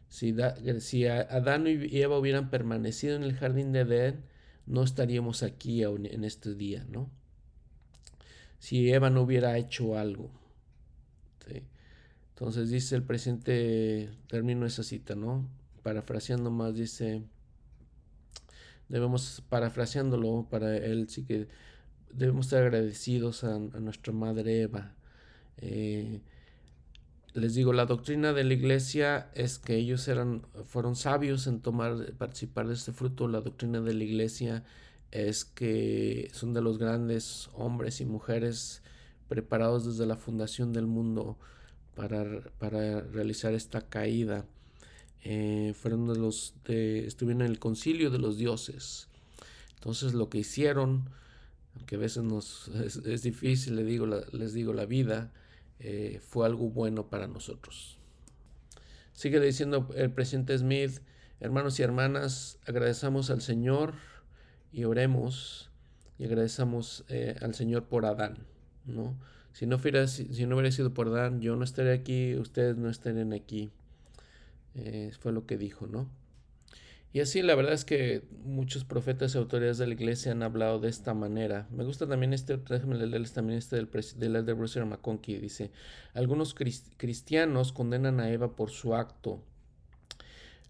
Si, si Adán y Eva hubieran permanecido en el jardín de Edén, no estaríamos aquí en este día, ¿no? Si Eva no hubiera hecho algo. Entonces dice el presente, termino esa cita, ¿no? Parafraseando más, dice, debemos, parafraseándolo para él, sí que debemos estar agradecidos a, nuestra madre Eva. Eh, les digo, la doctrina de la iglesia es que ellos eran, fueron sabios en tomar, participar de este fruto. La doctrina de la iglesia es que son de los grandes hombres y mujeres preparados desde la fundación del mundo para, para realizar esta caída. Eh, fueron de los de, estuvieron en el concilio de los dioses. Entonces lo que hicieron, aunque a veces nos es, difícil, les digo, les digo la vida, eh, fue algo bueno para nosotros. Sigue diciendo el presidente Smith, hermanos y hermanas, agradecemos al Señor y oremos y agradecemos eh, al Señor por Adán, ¿no? Si no, fuera, si, no hubiera sido por Adán, yo no estaría aquí, ustedes no estarían aquí. Eh, fue lo que dijo, ¿no? Y así la verdad es que muchos profetas y autoridades de la iglesia han hablado de esta manera. Me gusta también este, déjenme leerles también este del, del de Bruce McConkie. Dice, algunos cristianos condenan a Eva por su acto,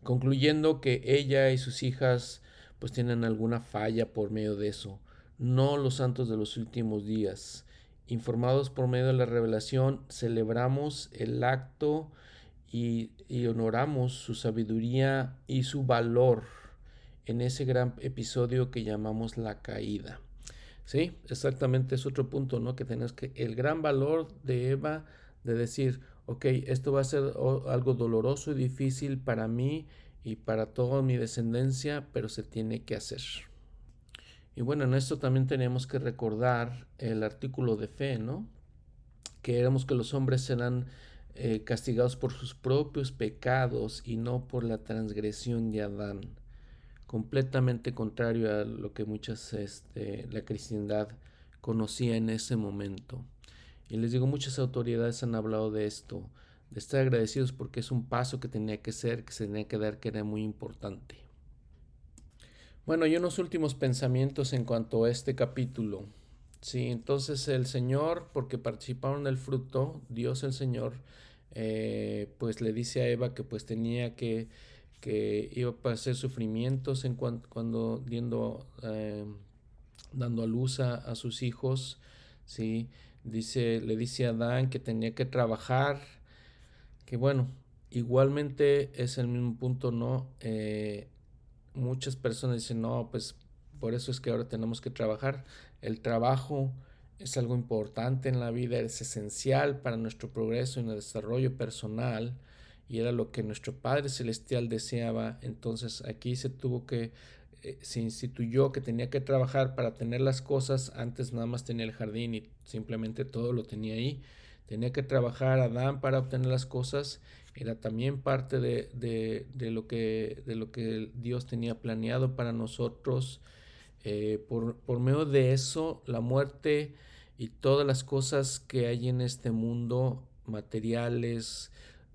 concluyendo que ella y sus hijas pues tienen alguna falla por medio de eso. No los santos de los últimos días. Informados por medio de la revelación, celebramos el acto y, honoramos su sabiduría y su valor en ese gran episodio que llamamos la caída. Sí, exactamente es otro punto, ¿no? Que tenemos que el gran valor de Eva de decir, ok, esto va a ser algo doloroso y difícil para mí y para toda mi descendencia, pero se tiene que hacer. Y bueno, en esto también tenemos que recordar el artículo de fe, ¿no? Que éramos que los hombres serán eh, castigados por sus propios pecados y no por la transgresión de Adán. Completamente contrario a lo que muchas, este, la cristiandad conocía en ese momento. Y les digo, muchas autoridades han hablado de esto, de estar agradecidos porque es un paso que tenía que ser, que se tenía que dar, que era muy importante. Bueno, y unos últimos pensamientos en cuanto a este capítulo. Sí, entonces el Señor, porque participaron del fruto, Dios el Señor, eh, pues le dice a Eva que pues tenía que, que iba a pasar sufrimientos en cuando eh, dando a luz a, sus hijos, ¿sí? Dice, le dice a Adán que tenía que trabajar, que bueno, igualmente es el mismo punto, ¿no? Eh, muchas personas dicen, no, pues por eso es que ahora tenemos que trabajar. El trabajo es algo importante en la vida, es esencial para nuestro progreso y nuestro desarrollo personal y era lo que nuestro Padre Celestial deseaba. Entonces aquí se tuvo que, eh, se instituyó que tenía que trabajar para tener las cosas. Antes nada más tenía el jardín y simplemente todo lo tenía ahí. Tenía que trabajar Adán para obtener las cosas. Era también parte de, de, de lo, que, de lo que Dios tenía planeado para nosotros. Eh, por, por medio de eso, la muerte y todas las cosas que hay en este mundo, materiales,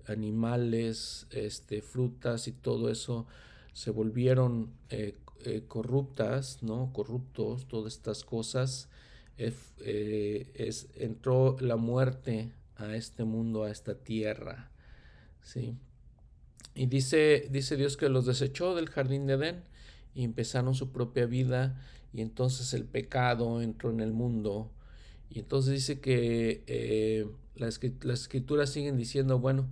animales, este, frutas y todo eso, se volvieron eh, eh, corruptas, ¿no? Corruptos, todas estas cosas. Es, entró la muerte a este mundo, a esta tierra, ¿sí? Y dice, dice Dios que los desechó del jardín de Edén y empezaron su propia vida y entonces el pecado entró en el mundo y entonces dice que eh, las, escrituras siguen diciendo, bueno,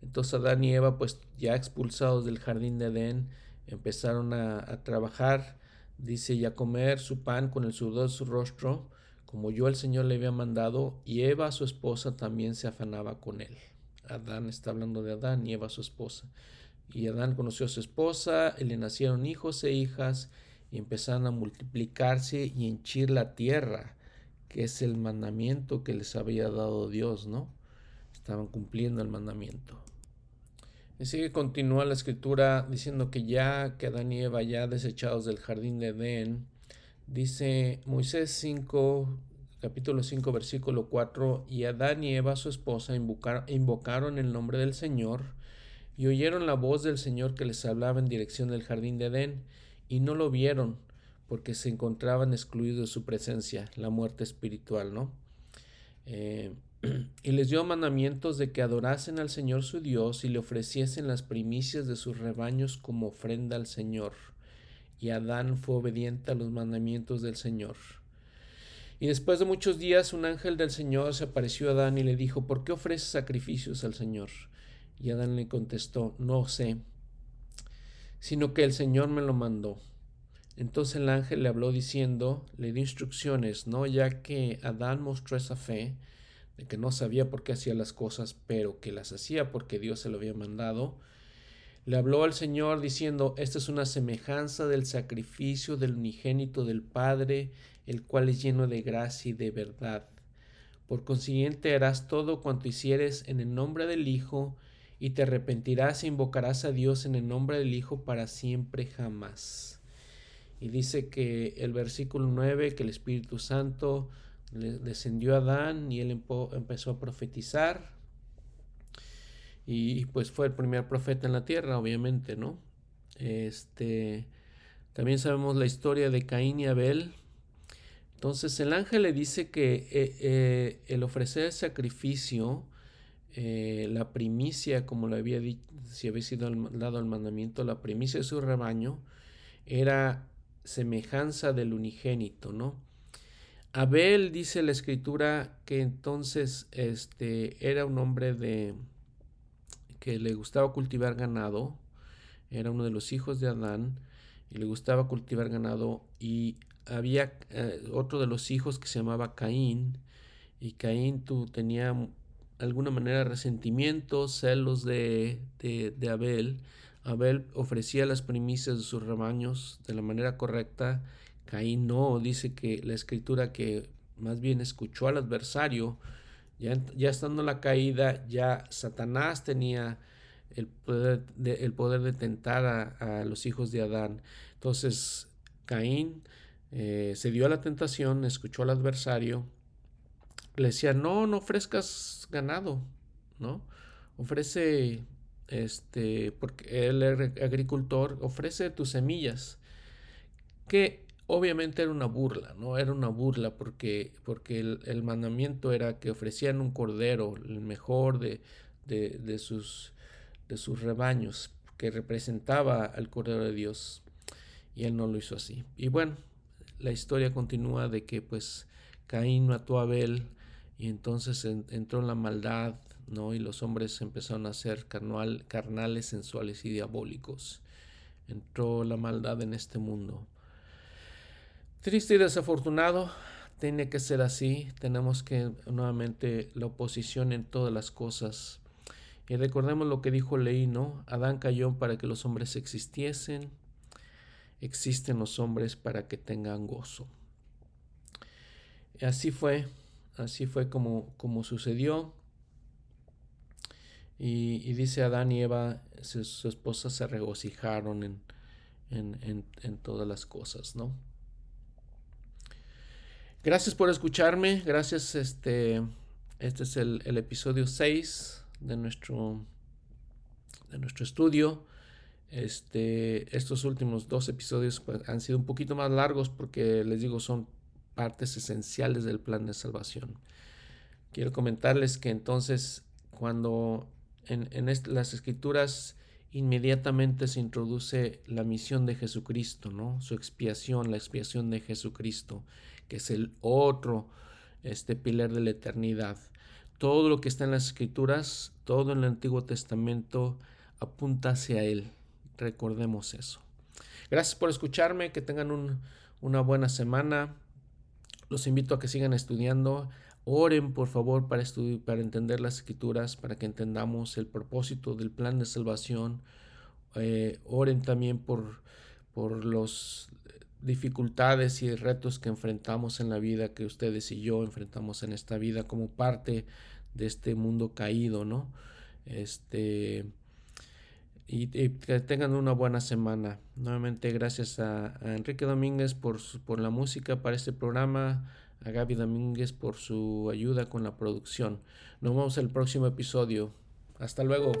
entonces Adán y Eva, pues ya expulsados del jardín de Edén, empezaron a, trabajar, dice, y a comer su pan con el sudor de su rostro, como yo el Señor le había mandado, y Eva, su esposa, también se afanaba con él. Adán está hablando de Adán y Eva, su esposa. Y Adán conoció a su esposa, y le nacieron hijos e hijas, y empezaron a multiplicarse y henchir la tierra que es el mandamiento que les había dado Dios, ¿no? Estaban cumpliendo el mandamiento. Y sigue, continúa la escritura diciendo que ya que Adán y Eva, ya desechados del jardín de Edén, dice Moisés 5, capítulo 5, versículo 4, y Adán y Eva, su esposa, invocaron el nombre del Señor y oyeron la voz del Señor que les hablaba en dirección del jardín de Edén, y no lo vieron porque se encontraban excluidos de su presencia, la muerte espiritual, ¿no? Eh, y les dio mandamientos de que adorasen al Señor su Dios y le ofreciesen las primicias de sus rebaños como ofrenda al Señor. Y Adán fue obediente a los mandamientos del Señor. Y después de muchos días un ángel del Señor se apareció a Adán y le dijo, ¿por qué ofreces sacrificios al Señor? Y Adán le contestó, no sé, sino que el Señor me lo mandó. Entonces el ángel le habló diciendo, le dio instrucciones, ¿no? Ya que Adán mostró esa fe, de que no sabía por qué hacía las cosas, pero que las hacía porque Dios se lo había mandado, le habló al Señor diciendo, esta es una semejanza del sacrificio del unigénito del Padre, el cual es lleno de gracia y de verdad. Por consiguiente harás todo cuanto hicieres en el nombre del Hijo, y te arrepentirás e invocarás a Dios en el nombre del Hijo para siempre jamás. Y dice que el versículo 9, que el Espíritu Santo descendió a Adán y él empezó a profetizar. Y pues fue el primer profeta en la tierra, obviamente, ¿no? Este, también sabemos la historia de Caín y Abel. Entonces el ángel le dice que eh, eh, el ofrecer sacrificio eh, la primicia, como le había dicho, si había sido dado el mandamiento, la primicia de su rebaño era semejanza del unigénito, ¿no? Abel dice la escritura que entonces este era un hombre de que le gustaba cultivar ganado, era uno de los hijos de Adán y le gustaba cultivar ganado y había eh, otro de los hijos que se llamaba Caín y Caín tú, tenía alguna manera resentimientos, celos de, de, Abel. Abel ofrecía las primicias de sus rebaños de la manera correcta. Caín no, dice que la escritura que más bien escuchó al adversario, ya, ya estando la caída, ya Satanás tenía el poder de, el poder de tentar a, los hijos de Adán. Entonces Caín eh, se dio a la tentación, escuchó al adversario, le decía, no, no ofrezcas ganado, ¿no? Ofrece, este, porque el agricultor ofrece tus semillas, que obviamente era una burla, ¿no? Era una burla porque, porque el, mandamiento era que ofrecían un cordero, el mejor de, de, sus, de sus rebaños, que representaba al cordero de Dios, y él no lo hizo así. Y bueno, la historia continúa de que pues Caín mató a Abel, y entonces entró en la maldad, ¿no? Y los hombres empezaron a ser carnal, carnales, sensuales y diabólicos. Entró la maldad en este mundo. Triste y desafortunado, tiene que ser así. Tenemos que nuevamente la oposición en todas las cosas. Y recordemos lo que dijo Leí, ¿no? Adán cayó para que los hombres existiesen. Existen los hombres para que tengan gozo. Así fue así fue como, como sucedió. Y, dice Adán y Eva, su, esposa se regocijaron en, en, en, todas las cosas, ¿no? Gracias por escucharme, gracias, este, este es el, el episodio 6 de nuestro, de nuestro estudio. Este, estos últimos dos episodios pues, han sido un poquito más largos porque les digo, son partes esenciales del plan de salvación. Quiero comentarles que entonces cuando en, las escrituras inmediatamente se introduce la misión de Jesucristo, ¿no? Su expiación, la expiación de Jesucristo, que es el otro este pilar de la eternidad. Todo lo que está en las escrituras, todo en el Antiguo Testamento apunta hacia él. Recordemos eso. Gracias por escucharme, que tengan una buena semana. Los invito a que sigan estudiando. Oren, por favor, para, para entender las escrituras, para que entendamos el propósito del plan de salvación. Eh, oren también por, por las dificultades y retos que enfrentamos en la vida, que ustedes y yo enfrentamos en esta vida como parte de este mundo caído, ¿no? Este, y, que tengan una buena semana. Nuevamente gracias a, Enrique Domínguez por, por la música para este programa, a Gaby Domínguez por su ayuda con la producción. Nos vemos el próximo episodio. Hasta luego.